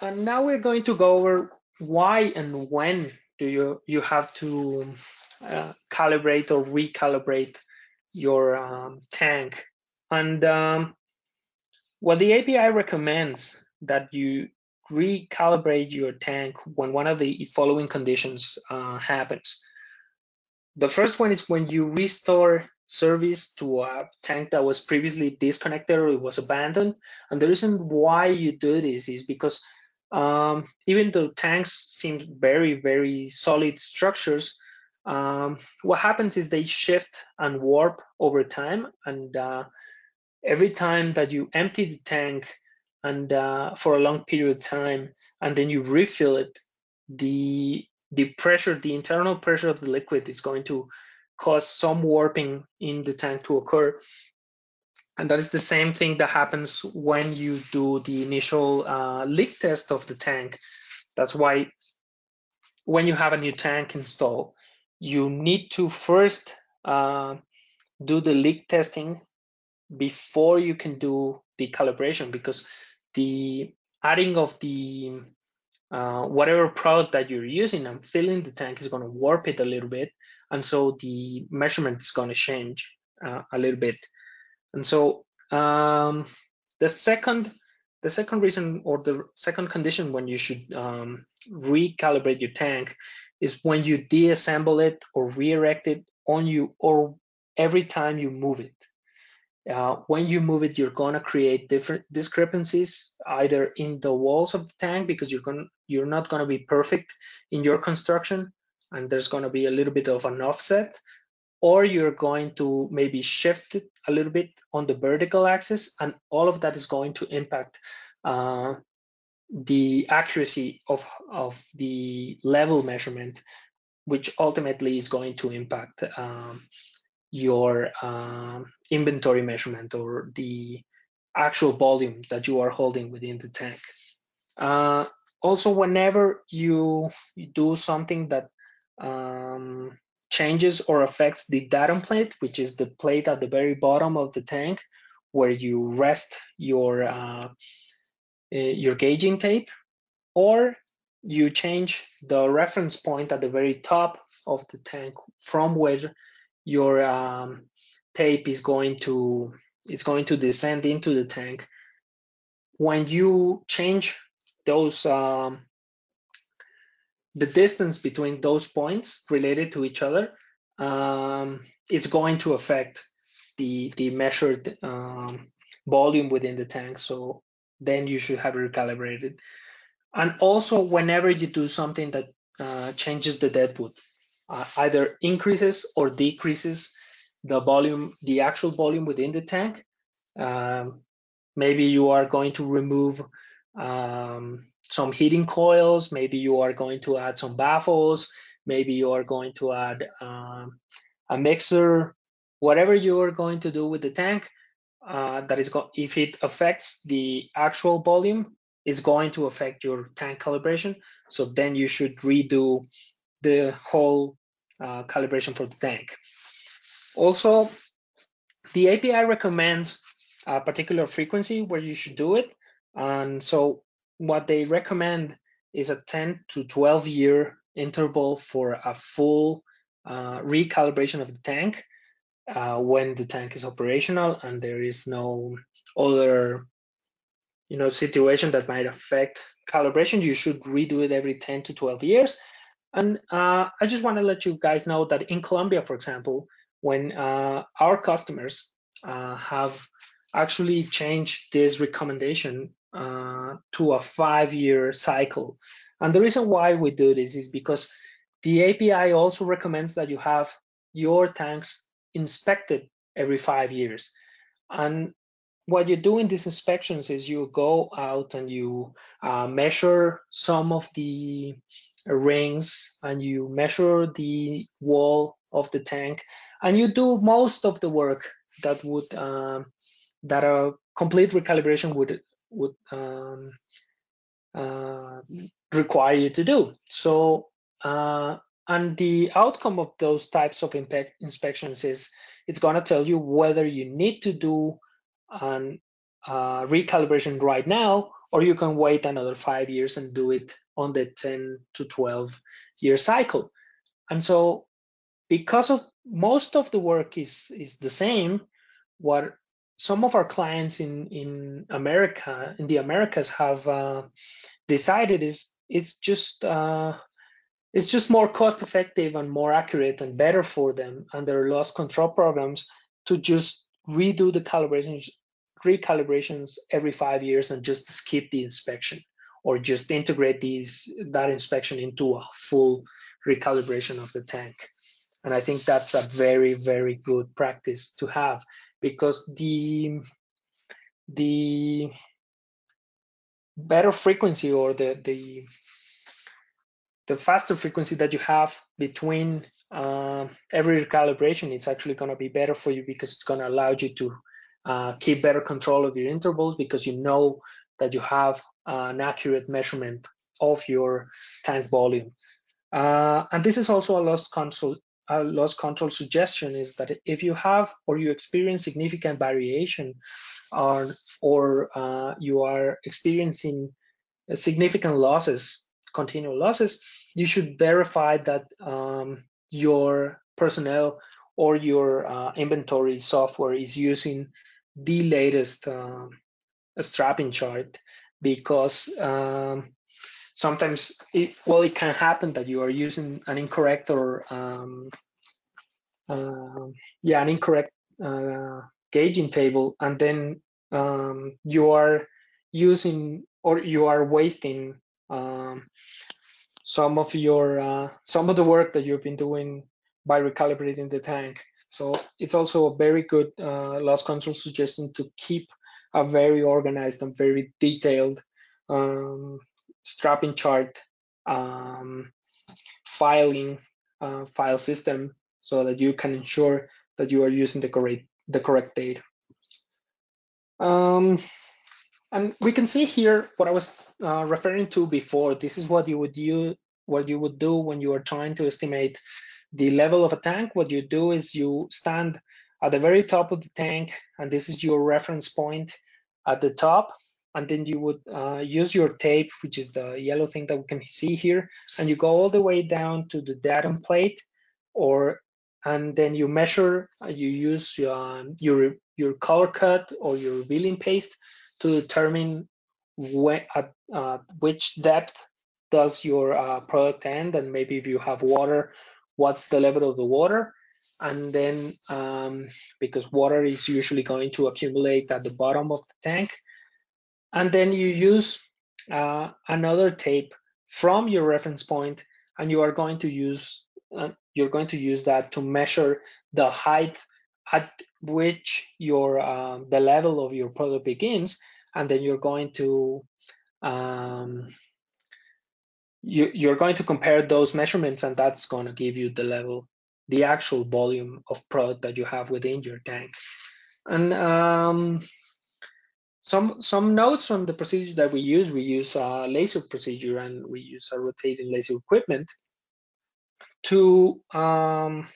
and now we're going to go over why and when do you you have to uh, calibrate or recalibrate your um, tank. And um, what the API recommends that you recalibrate your tank when one of the following conditions uh, happens. The first one is when you restore service to a tank that was previously disconnected or it was abandoned. And the reason why you do this is because um, even though tanks seem very, very solid structures, um, what happens is they shift and warp over time. And uh, every time that you empty the tank and uh, for a long period of time, and then you refill it, the the pressure, the internal pressure of the liquid is going to cause some warping in the tank to occur. And that is the same thing that happens when you do the initial uh, leak test of the tank. That's why when you have a new tank installed, you need to first uh, do the leak testing before you can do the calibration because the adding of the uh, whatever product that you're using and filling the tank is going to warp it a little bit and so the measurement is going to change uh, a little bit and so um, the second the second reason or the second condition when you should um, recalibrate your tank is when you deassemble it or re-erect it on you or every time you move it. Uh, when you move it, you're going to create different discrepancies either in the walls of the tank because you're going you're not going to be perfect in your construction and there's going to be a little bit of an offset or you're going to maybe shift it a little bit on the vertical axis and all of that is going to impact uh, the accuracy of, of the level measurement which ultimately is going to impact um, your um, inventory measurement or the actual volume that you are holding within the tank. Uh, also, whenever you, you, do something that um, changes or affects the datum plate, which is the plate at the very bottom of the tank, where you rest your uh, eh, your gauging tape, or you change the reference point at the very top of the tank from where your um, tape is going to is going to descend into the tank. When you change those um, the distance between those points related to each other, um, it's going to affect the the measured um, volume within the tank. So then you should have recalibrated. And also, whenever you do something that uh, changes the deadwood, uh, either increases or decreases the volume, the actual volume within the tank. Um, maybe you are going to remove um, some heating coils. Maybe you are going to add some baffles. Maybe you are going to add um, a mixer. Whatever you are going to do with the tank, uh, that is if it affects the actual volume, is going to affect your tank calibration. So then you should redo the whole uh, calibration for the tank. Also, the API recommends a particular frequency where you should do it. And so what they recommend is a 10 to 12 year interval for a full uh, recalibration of the tank uh, when the tank is operational and there is no other you know situation that might affect calibration. You should redo it every 10 to 12 years. And uh, I just want to let you guys know that in Colombia, for example, when uh, our customers uh, have actually changed this recommendation uh, to a five-year cycle. And the reason why we do this is because the API also recommends that you have your tanks inspected every five years. And what you do in these inspections is you go out and you uh, measure some of the rings and you measure the wall of the tank and you do most of the work that would um, that a complete recalibration would would um, uh, require you to do so uh, and the outcome of those types of inspections is it's going to tell you whether you need to do an uh, recalibration right now or you can wait another five years and do it on the 10 to 12 year cycle. And so because of most of the work is is the same, what some of our clients in in America in the Americas have uh, decided is it's just uh, it's just more cost effective and more accurate and better for them and their loss control programs to just redo the calibrations recalibrations every five years and just skip the inspection or just integrate these that inspection into a full recalibration of the tank. And i think that's a very very good practice to have because the the better frequency or the the the faster frequency that you have between uh, every recalibration it's actually going to be better for you because it's going to allow you to uh, keep better control of your intervals because you know that you have an accurate measurement of your tank volume. Uh, and this is also a loss control a loss control suggestion is that if you have or you experience significant variation on or uh, you are experiencing significant losses, continual losses, you should verify that um, your personnel or your uh, inventory software is using the latest uh, strapping chart because um, sometimes it, well it can happen that you are using an incorrect or um, uh, yeah an incorrect uh, gauging table and then um, you are using or you are wasting um, some of your uh, some of the work that you've been doing by recalibrating the tank. So it's also a very good uh, loss control suggestion to keep a very organized and very detailed um, strapping chart um, filing uh, file system so that you can ensure that you are using the correct the correct data. Um, and we can see here what I was uh, referring to before. This is what you would do what you would do when you are trying to estimate the level of a tank. What you do is you stand at the very top of the tank, and this is your reference point at the top. And then you would uh, use your tape, which is the yellow thing that we can see here, and you go all the way down to the datum plate, or and then you measure. Uh, you use your your, your Kolor Kut or your revealing paste to determine when, at uh, which depth does your uh, product end, and maybe if you have water, what's the level of the water and then um, because water is usually going to accumulate at the bottom of the tank and then you use uh, another tape from your reference point and you are going to use uh, you're going to use that to measure the height at which your um, the level of your product begins and then you're going to um, you, you're going to compare those measurements and that's going to give you the level, the actual volume of product that you have within your tank. And um, some some notes on the procedure that we use, we use a laser procedure and we use a rotating laser equipment to um,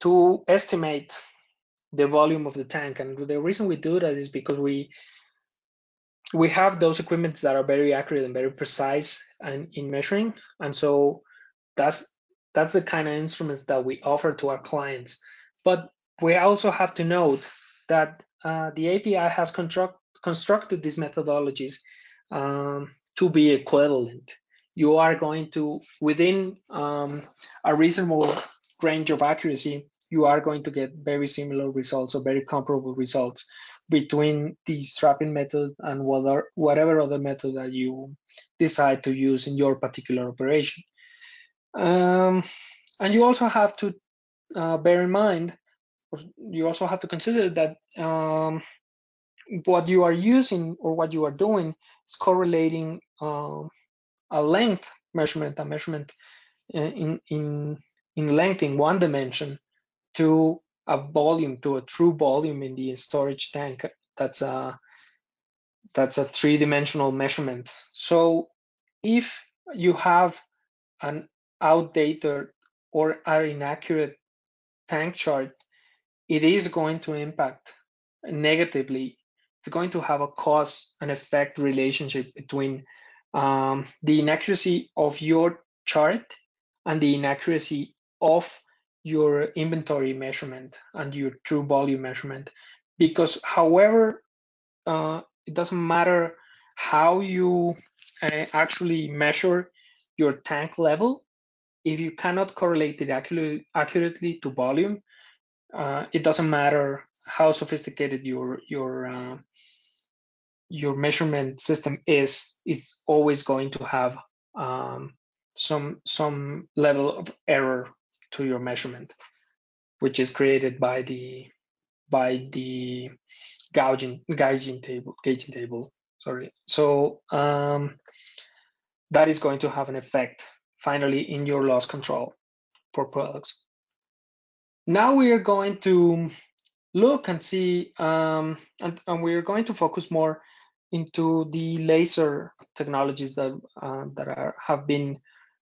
to estimate the volume of the tank. And the reason we do that is because we we have those equipments that are very accurate and very precise and in measuring and so that's that's the kind of instruments that we offer to our clients but we also have to note that uh, the api has construct, constructed these methodologies um, to be equivalent you are going to within um, a reasonable range of accuracy you are going to get very similar results or very comparable results between the strapping method and whether, whatever other method that you decide to use in your particular operation. Um, and you also have to uh, bear in mind, you also have to consider that um, what you are using or what you are doing is correlating um, a length measurement, a measurement uh, in, in, in length in one dimension to a volume to a true volume in the storage tank. That's a that's a three-dimensional measurement. So if you have an outdated or an inaccurate tank chart, it is going to impact negatively it's going to have a cause and effect relationship between um, the inaccuracy of your chart and the inaccuracy of your inventory measurement and your true volume measurement. Because however, uh, it doesn't matter how you uh, actually measure your tank level, if you cannot correlate it accurately, accurately to volume, uh, it doesn't matter how sophisticated your your uh, your measurement system is. It's always going to have um, some some level of error to your measurement, which is created by the by the gouging gauging table gauging table. Sorry. So um, that is going to have an effect finally in your loss control for products. Now we are going to look and see, um, and, and, we're going to focus more into the laser technologies that uh, that are, have been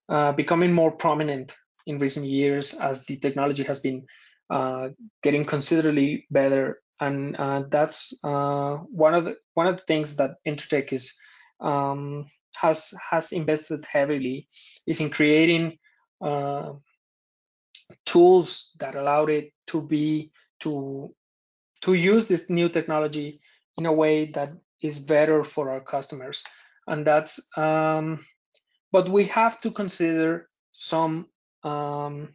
uh, becoming more prominent in recent years as the technology has been uh, getting considerably better, and uh, that's uh, one of the one of the things that Intertek is um, has has invested heavily is in creating uh, tools that allowed it to be to to use this new technology in a way that is better for our customers. And that's um, but we have to consider some um,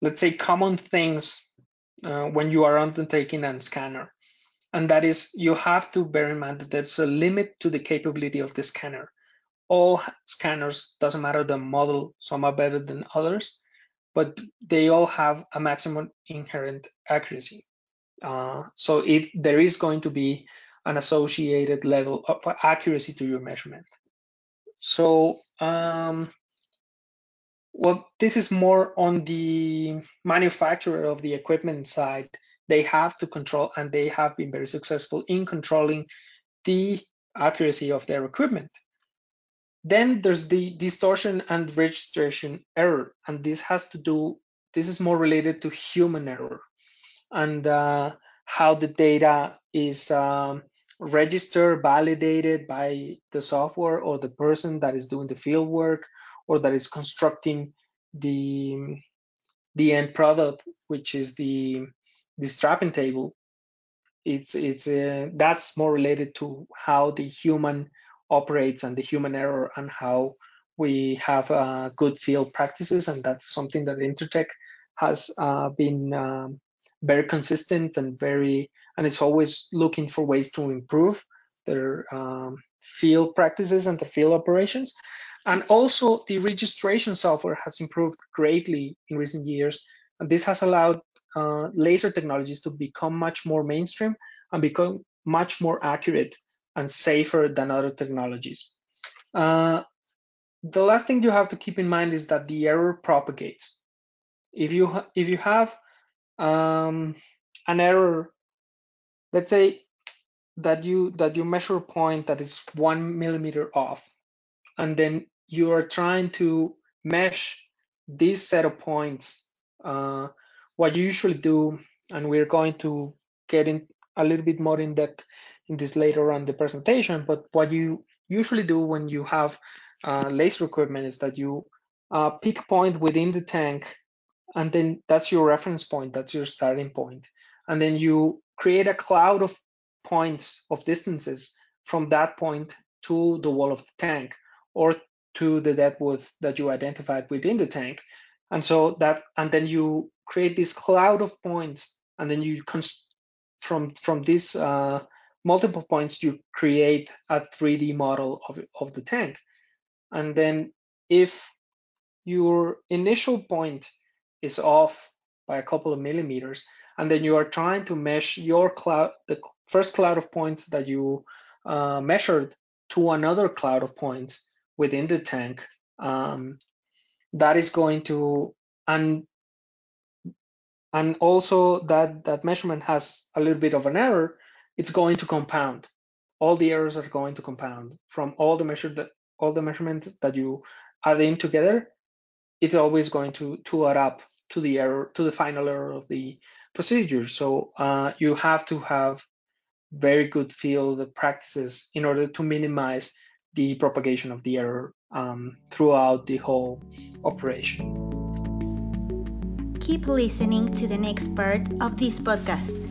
let's say common things uh, when you are undertaking a scanner. And that is you have to bear in mind that there's a limit to the capability of the scanner. All scanners doesn't matter the model some are better than others but they all have a maximum inherent accuracy. Uh, so it, there is going to be an associated level of accuracy to your measurement. So, um, well, this is more on the manufacturer of the equipment side. They have to control, and they have been very successful in controlling the accuracy of their equipment. Then there's the distortion and registration error, and this has to do, this is more related to human error and uh, how the data is um, registered, validated by the software or the person that is doing the field work or that is constructing the, the end product, which is the, the strapping table. It's, it's, uh, that's more related to how the human operates and the human error and how we have uh, good field practices. And that's something that Intertek has uh, been um, very consistent and very, and it's always looking for ways to improve their um, field practices and the field operations. And also the registration software has improved greatly in recent years. And this has allowed uh, laser technologies to become much more mainstream and become much more accurate and safer than other technologies. Uh, the last thing you have to keep in mind is that the error propagates. If you if you have um, an error, let's say that you that you measure a point that is one millimeter off, and then you are trying to mesh this set of points. Uh, what you usually do, and we're going to get in a little bit more in depth this later on the presentation, but what you usually do when you have uh, laser equipment is that you uh, pick a point within the tank, and then that's your reference point, that's your starting point. And then you create a cloud of points of distances from that point to the wall of the tank or to the depth that you identified within the tank. And so that, and then you create this cloud of points, and then you from from this uh, multiple points, you create a 3D model of, of the tank. And then if your initial point is off by a couple of millimeters, and then you are trying to mesh your cloud, the first cloud of points that you uh, measured to another cloud of points within the tank, um, that is going to, and and also that that measurement has a little bit of an error it's going to compound. All the errors are going to compound from all the measure that all the measurements that you add in together. It's always going to to add up to the error to the final error of the procedure. So uh, you have to have very good field practices in order to minimize the propagation of the error um, throughout the whole operation. Keep listening to the next part of this podcast.